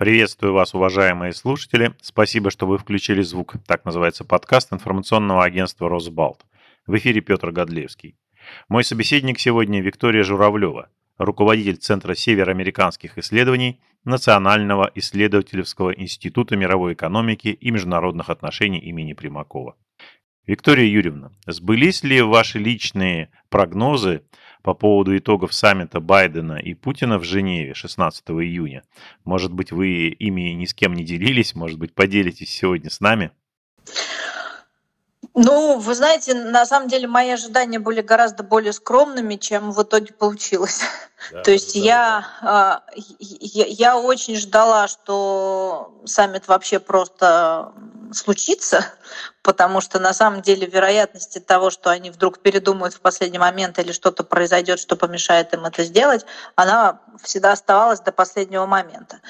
Приветствую вас, уважаемые слушатели. Спасибо, что вы включили звук. Так называется подкаст информационного агентства «Росбалт». В эфире Петр Годлевский. Мой собеседник сегодня Виктория Журавлева, руководитель Центра североамериканских исследований Национального исследовательского института мировой экономики и международных отношений имени Примакова. Виктория Юрьевна, сбылись ли ваши личные прогнозы по поводу итогов саммита Байдена и Путина в Женеве 16 июня? Может быть, вы ими ни с кем не делились, может быть, поделитесь сегодня с нами? Ну, вы знаете, на самом деле мои ожидания были гораздо более скромными, чем в итоге получилось. Да, То есть я, а, я, я очень ждала, что саммит вообще просто случится, потому что на самом деле вероятности того, что они вдруг передумают в последний момент или что-то произойдет, что помешает им это сделать, она всегда оставалась до последнего момента.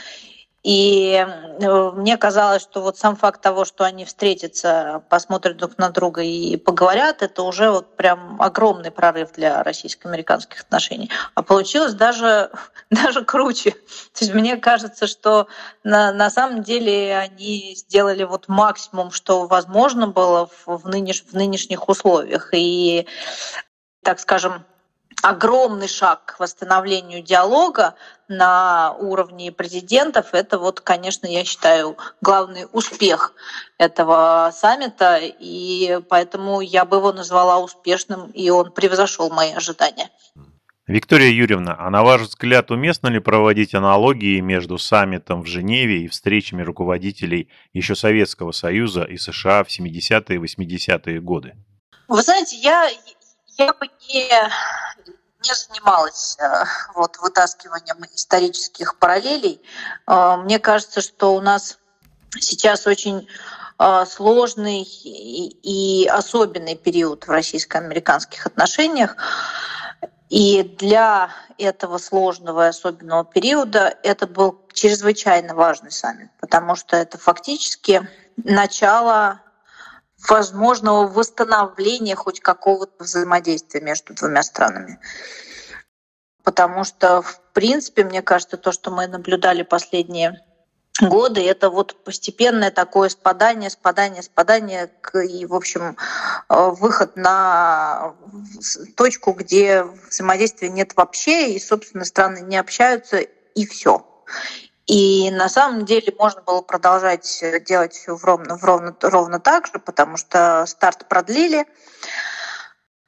И э, мне казалось, что вот сам факт того, что они встретятся, посмотрят друг на друга и поговорят, это уже вот прям огромный прорыв для российско-американских отношений. А получилось даже, даже круче. То есть мне кажется, что на, на самом деле они сделали вот максимум, что возможно было в, в, нынеш, в нынешних условиях. И, так скажем, огромный шаг к восстановлению диалога на уровне президентов. Это вот, конечно, я считаю, главный успех этого саммита, и поэтому я бы его назвала успешным, и он превзошел мои ожидания. Виктория Юрьевна, а на ваш взгляд, уместно ли проводить аналогии между саммитом в Женеве и встречами руководителей еще Советского Союза и США в 70-е и 80-е годы? Вы знаете, я, я бы не, не занималась э, вот, вытаскиванием исторических параллелей. Э, мне кажется, что у нас сейчас очень э, сложный и особенный период в российско-американских отношениях. И для этого сложного и особенного периода это был чрезвычайно важный саммит, потому что это фактически начало возможного восстановления хоть какого-то взаимодействия между двумя странами. Потому что, в принципе, мне кажется, то, что мы наблюдали последние годы, это вот постепенное такое спадание, спадание, спадание и, в общем, э, выход на точку, где взаимодействия нет вообще, и, собственно, страны не общаются, и все. И на самом деле можно было продолжать э, делать все ровно, ровно, ровно так же, потому что старт продлили,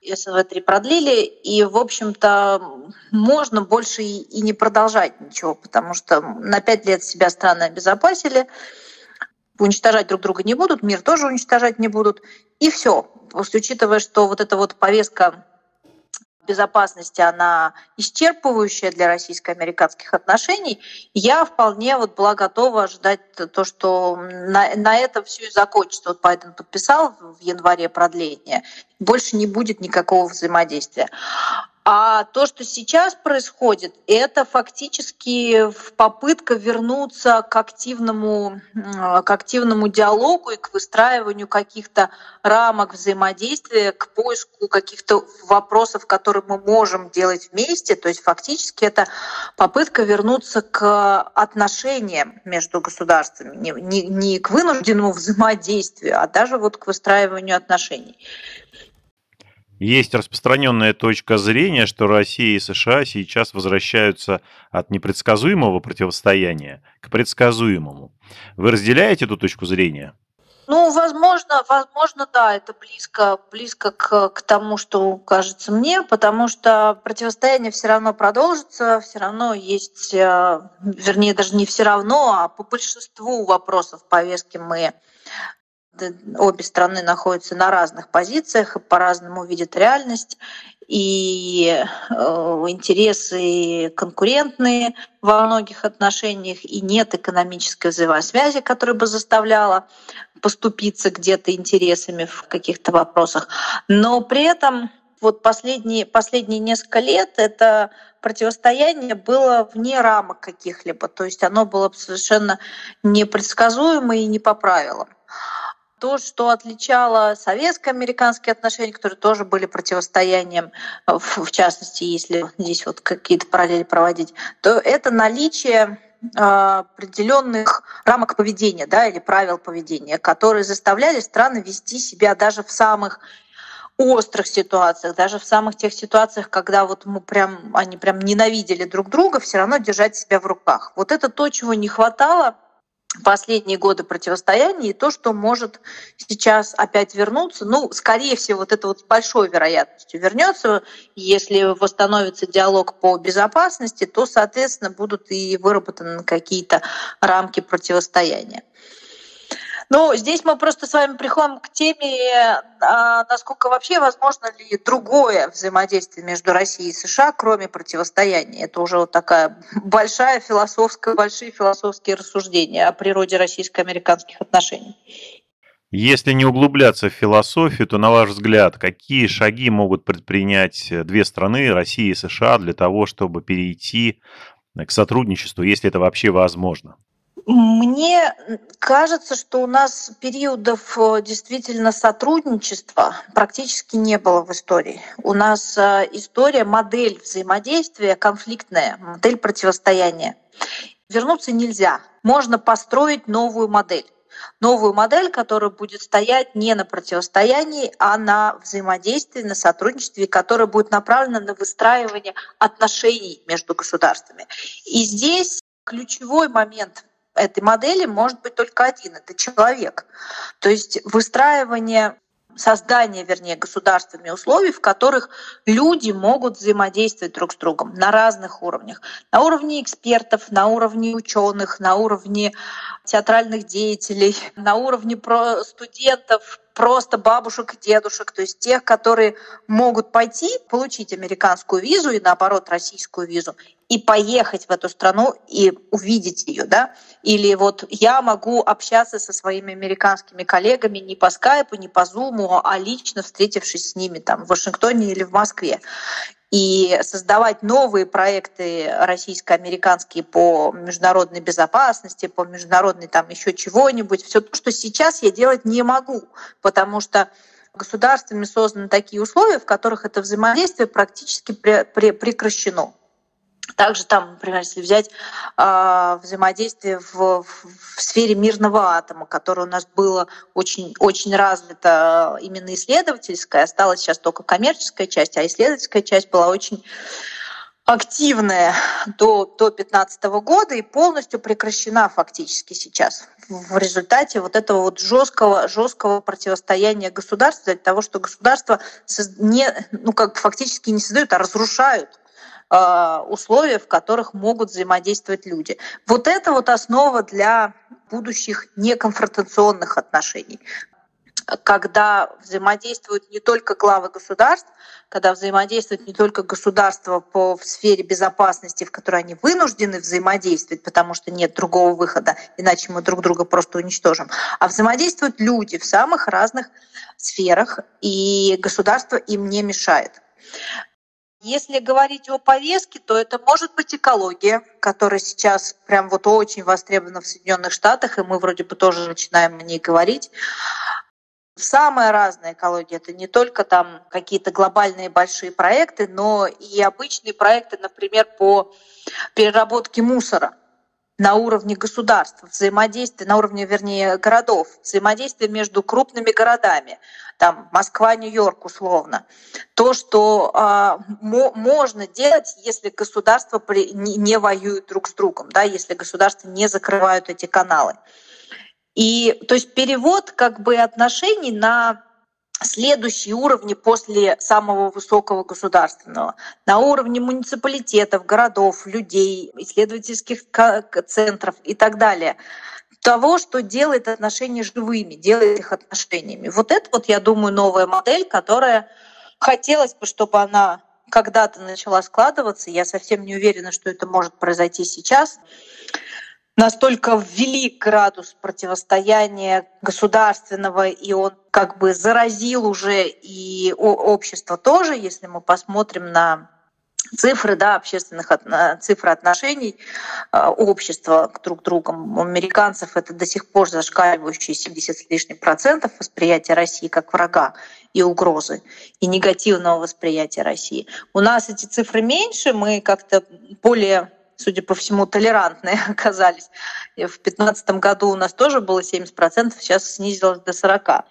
СВ-3 продлили, и, в общем-то, можно больше и, и не продолжать ничего, потому что на пять лет себя страны обезопасили, уничтожать друг друга не будут, мир тоже уничтожать не будут, и все. Учитывая, что вот эта вот повестка безопасности, она исчерпывающая для российско-американских отношений, я вполне вот была готова ожидать то, что на, на этом все и закончится. Вот Байден подписал в январе продление, больше не будет никакого взаимодействия. А то, что сейчас происходит, это фактически попытка вернуться к активному, к активному диалогу и к выстраиванию каких-то рамок взаимодействия, к поиску каких-то вопросов, которые мы можем делать вместе. То есть фактически это попытка вернуться к отношениям между государствами, не, не, не к вынужденному взаимодействию, а даже вот к выстраиванию отношений. Есть распространенная точка зрения, что Россия и США сейчас возвращаются от непредсказуемого противостояния к предсказуемому. Вы разделяете эту точку зрения? Ну, возможно, возможно, да, это близко, близко к, к тому, что кажется мне, потому что противостояние все равно продолжится, все равно есть, э, вернее, даже не все равно, а по большинству вопросов повестки мы обе страны находятся на разных позициях по-разному видят реальность, и э, интересы конкурентные во многих отношениях, и нет экономической взаимосвязи, которая бы заставляла поступиться где-то интересами в каких-то вопросах. Но при этом вот последние, последние несколько лет это противостояние было вне рамок каких-либо, то есть оно было совершенно непредсказуемо и не по правилам то, что отличало советско-американские отношения, которые тоже были противостоянием, в частности, если здесь вот какие-то параллели проводить, то это наличие определенных рамок поведения да, или правил поведения, которые заставляли страны вести себя даже в самых острых ситуациях, даже в самых тех ситуациях, когда вот мы прям, они прям ненавидели друг друга, все равно держать себя в руках. Вот это то, чего не хватало последние годы противостояния и то, что может сейчас опять вернуться, ну, скорее всего, вот это вот с большой вероятностью вернется. Если восстановится диалог по безопасности, то, соответственно, будут и выработаны какие-то рамки противостояния. Ну, здесь мы просто с вами приходим к теме, а, насколько вообще возможно ли другое взаимодействие между Россией и США, кроме противостояния. Это уже вот такая большая философская, большие философские рассуждения о природе российско-американских отношений. Если не углубляться в философию, то, на ваш взгляд, какие шаги могут предпринять две страны, Россия и США, для того, чтобы перейти к сотрудничеству, если это вообще возможно? Мне кажется, что у нас периодов э, действительно сотрудничества практически не было в истории. У нас э, история, модель взаимодействия конфликтная, модель противостояния. Вернуться нельзя. Можно построить новую модель. Новую модель, которая будет стоять не на противостоянии, а на взаимодействии, на сотрудничестве, которая будет направлена на выстраивание отношений между государствами. И здесь ключевой момент этой модели может быть только один — это человек. То есть выстраивание создание, вернее, государствами условий, в которых люди могут взаимодействовать друг с другом на разных уровнях. На уровне экспертов, на уровне ученых, на уровне театральных деятелей, на уровне студентов, просто бабушек и дедушек, то есть тех, которые могут пойти, получить американскую визу и наоборот российскую визу и поехать в эту страну и увидеть ее, да? Или вот я могу общаться со своими американскими коллегами не по скайпу, не по зуму, а лично встретившись с ними там в Вашингтоне или в Москве и создавать новые проекты российско-американские по международной безопасности, по международной там еще чего-нибудь. Все то, что сейчас я делать не могу, потому что государствами созданы такие условия, в которых это взаимодействие практически прекращено. Также там, например, если взять э, взаимодействие в, в сфере мирного атома, которое у нас было очень, очень развито именно исследовательская, осталась сейчас только коммерческая часть, а исследовательская часть была очень активная до, до 2015 года и полностью прекращена фактически сейчас в результате вот этого вот жесткого, жесткого противостояния государств для того, что государства не, ну, как фактически не создают, а разрушают. Э, условия, в которых могут взаимодействовать люди. Вот это вот основа для будущих неконфронтационных отношений когда взаимодействуют не только главы государств, когда взаимодействуют не только государства по в сфере безопасности, в которой они вынуждены взаимодействовать, потому что нет другого выхода, иначе мы друг друга просто уничтожим, а взаимодействуют люди в самых разных сферах, и государство им не мешает. Если говорить о повестке, то это может быть экология, которая сейчас прям вот очень востребована в Соединенных Штатах, и мы вроде бы тоже начинаем о ней говорить. Самая разная экология. Это не только там какие-то глобальные большие проекты, но и обычные проекты, например, по переработке мусора на уровне государств, взаимодействие на уровне, вернее, городов, взаимодействие между крупными городами, там Москва, Нью-Йорк условно. То, что э, можно делать, если государства при, не, не воюют друг с другом, да, если государства не закрывают эти каналы. И то есть перевод как бы отношений на следующие уровни после самого высокого государственного. На уровне муниципалитетов, городов, людей, исследовательских центров и так далее. Того, что делает отношения живыми, делает их отношениями. Вот это вот, я думаю, новая модель, которая хотелось бы, чтобы она когда-то начала складываться. Я совсем не уверена, что это может произойти сейчас настолько велик градус противостояния государственного, и он как бы заразил уже и общество тоже, если мы посмотрим на цифры да, общественных цифры отношений э, общества друг к другу. У американцев это до сих пор зашкаливающие 70 с лишним процентов восприятия России как врага и угрозы, и негативного восприятия России. У нас эти цифры меньше, мы как-то более судя по всему, толерантные оказались. И в 2015 году у нас тоже было 70%, сейчас снизилось до 40%.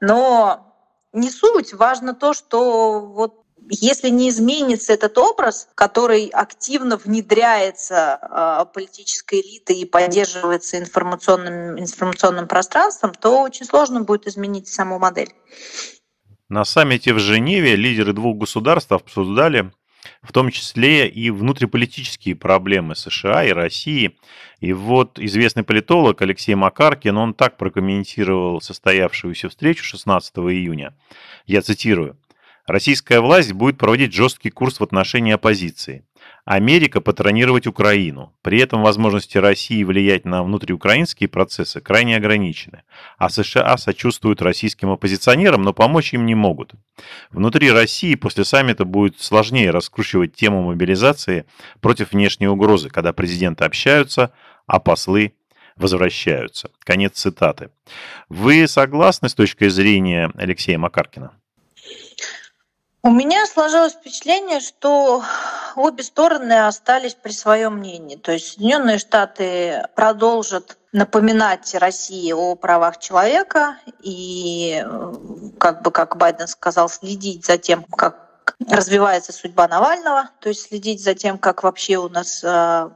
Но не суть, важно то, что вот если не изменится этот образ, который активно внедряется э, политической элитой и поддерживается информационным, информационным пространством, то очень сложно будет изменить саму модель. На саммите в Женеве лидеры двух государств обсуждали в том числе и внутриполитические проблемы США и России. И вот известный политолог Алексей Макаркин, он так прокомментировал состоявшуюся встречу 16 июня. Я цитирую. Российская власть будет проводить жесткий курс в отношении оппозиции. Америка патронировать Украину. При этом возможности России влиять на внутриукраинские процессы крайне ограничены. А США сочувствуют российским оппозиционерам, но помочь им не могут. Внутри России после саммита будет сложнее раскручивать тему мобилизации против внешней угрозы, когда президенты общаются, а послы возвращаются. Конец цитаты. Вы согласны с точки зрения Алексея Макаркина? У меня сложилось впечатление, что обе стороны остались при своем мнении. То есть Соединенные Штаты продолжат напоминать России о правах человека и, как бы, как Байден сказал, следить за тем, как развивается судьба Навального, то есть следить за тем, как вообще у нас э,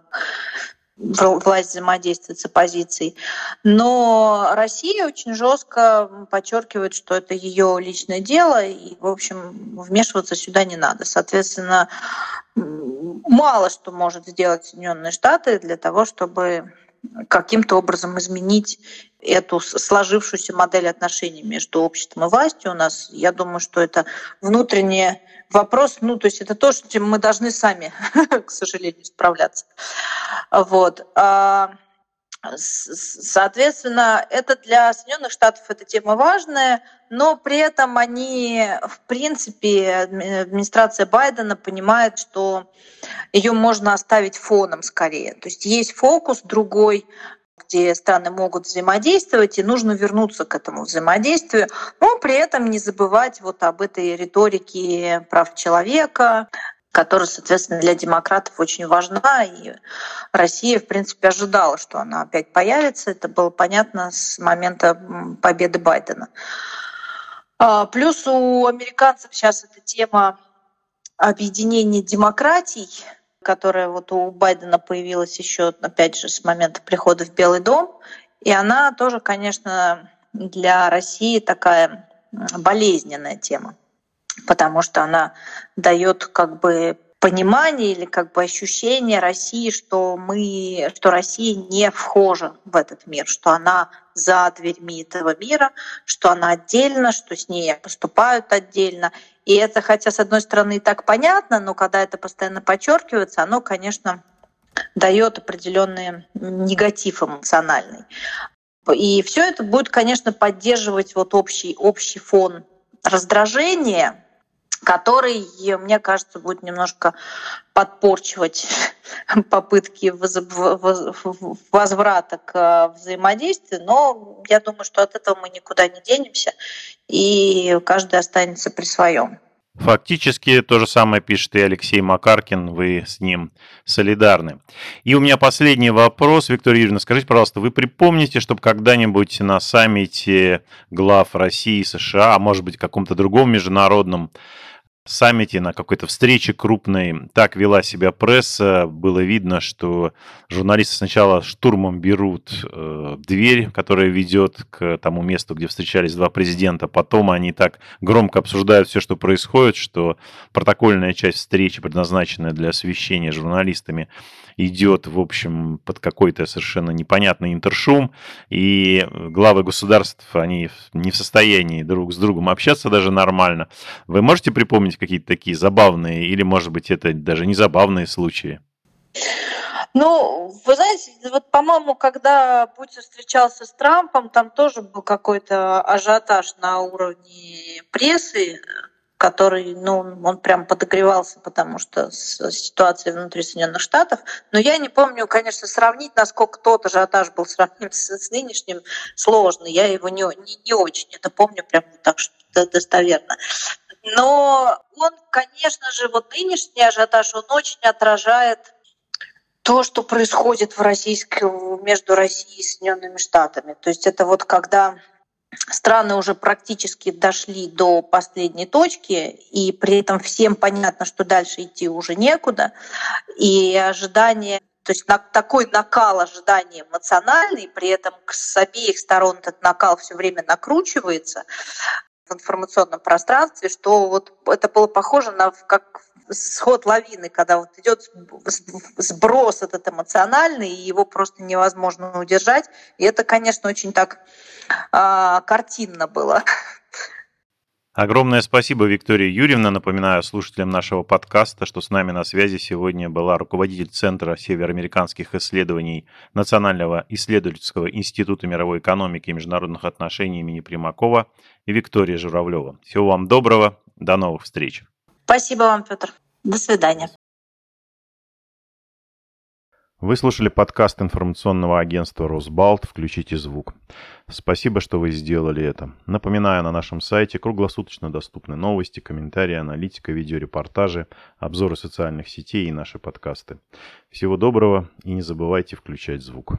власть взаимодействует с оппозицией. Но Россия очень жестко подчеркивает, что это ее личное дело, и, в общем, вмешиваться сюда не надо. Соответственно, мало что может сделать Соединенные Штаты для того, чтобы каким-то образом изменить эту сложившуюся модель отношений между обществом и властью у нас. Я думаю, что это внутренний вопрос, ну, то есть это то, с чем мы должны сами, к сожалению, справляться. Вот. Соответственно, это для Соединенных Штатов эта тема важная, но при этом они, в принципе, администрация Байдена понимает, что ее можно оставить фоном скорее. То есть есть фокус другой, где страны могут взаимодействовать, и нужно вернуться к этому взаимодействию, но при этом не забывать вот об этой риторике прав человека, которая, соответственно, для демократов очень важна. И Россия, в принципе, ожидала, что она опять появится. Это было понятно с момента победы Байдена. А, плюс у американцев сейчас эта тема объединения демократий, которая вот у Байдена появилась еще, опять же, с момента прихода в Белый дом. И она тоже, конечно, для России такая болезненная тема потому что она дает как бы понимание или как бы ощущение России, что мы, что Россия не вхожа в этот мир, что она за дверьми этого мира, что она отдельно, что с ней поступают отдельно. И это, хотя с одной стороны и так понятно, но когда это постоянно подчеркивается, оно, конечно, дает определенный негатив эмоциональный. И все это будет, конечно, поддерживать вот общий, общий фон раздражения, который, мне кажется, будет немножко подпорчивать попытки возврата к э, взаимодействию, но я думаю, что от этого мы никуда не денемся, и каждый останется при своем. Фактически то же самое пишет и Алексей Макаркин, вы с ним солидарны. И у меня последний вопрос, Виктория Юрьевна, скажите, пожалуйста, вы припомните, чтобы когда-нибудь на саммите глав России и США, а может быть каком-то другом международном саммите, на какой-то встрече крупной. Так вела себя пресса. Было видно, что журналисты сначала штурмом берут э, дверь, которая ведет к тому месту, где встречались два президента. Потом они так громко обсуждают все, что происходит, что протокольная часть встречи, предназначенная для освещения журналистами, идет, в общем, под какой-то совершенно непонятный интершум, и главы государств, они не в состоянии друг с другом общаться даже нормально. Вы можете припомнить какие-то такие забавные, или, может быть, это даже не забавные случаи? Ну, вы знаете, вот, по-моему, когда Путин встречался с Трампом, там тоже был какой-то ажиотаж на уровне прессы, который, ну, он прям подогревался, потому что с ситуацией внутри Соединенных Штатов. Но я не помню, конечно, сравнить, насколько тот ажиотаж был сравним с, с нынешним, сложно. Я его не, не, не очень это помню прям так что достоверно. Но он, конечно же, вот нынешний ажиотаж, он очень отражает то, что происходит в российской, между Россией и Соединенными Штатами. То есть это вот когда страны уже практически дошли до последней точки, и при этом всем понятно, что дальше идти уже некуда, и ожидание то есть на, такой накал ожидания эмоциональный, при этом с обеих сторон этот накал все время накручивается в информационном пространстве, что вот это было похоже на как сход лавины, когда вот идет сброс этот эмоциональный, и его просто невозможно удержать. И это, конечно, очень так а, картинно было. Огромное спасибо, Виктория Юрьевна. Напоминаю слушателям нашего подкаста, что с нами на связи сегодня была руководитель Центра североамериканских исследований Национального исследовательского института мировой экономики и международных отношений имени Примакова Виктория Журавлева. Всего вам доброго, до новых встреч. Спасибо вам, Петр. До свидания. Вы слушали подкаст информационного агентства «Росбалт. Включите звук». Спасибо, что вы сделали это. Напоминаю, на нашем сайте круглосуточно доступны новости, комментарии, аналитика, видеорепортажи, обзоры социальных сетей и наши подкасты. Всего доброго и не забывайте включать звук.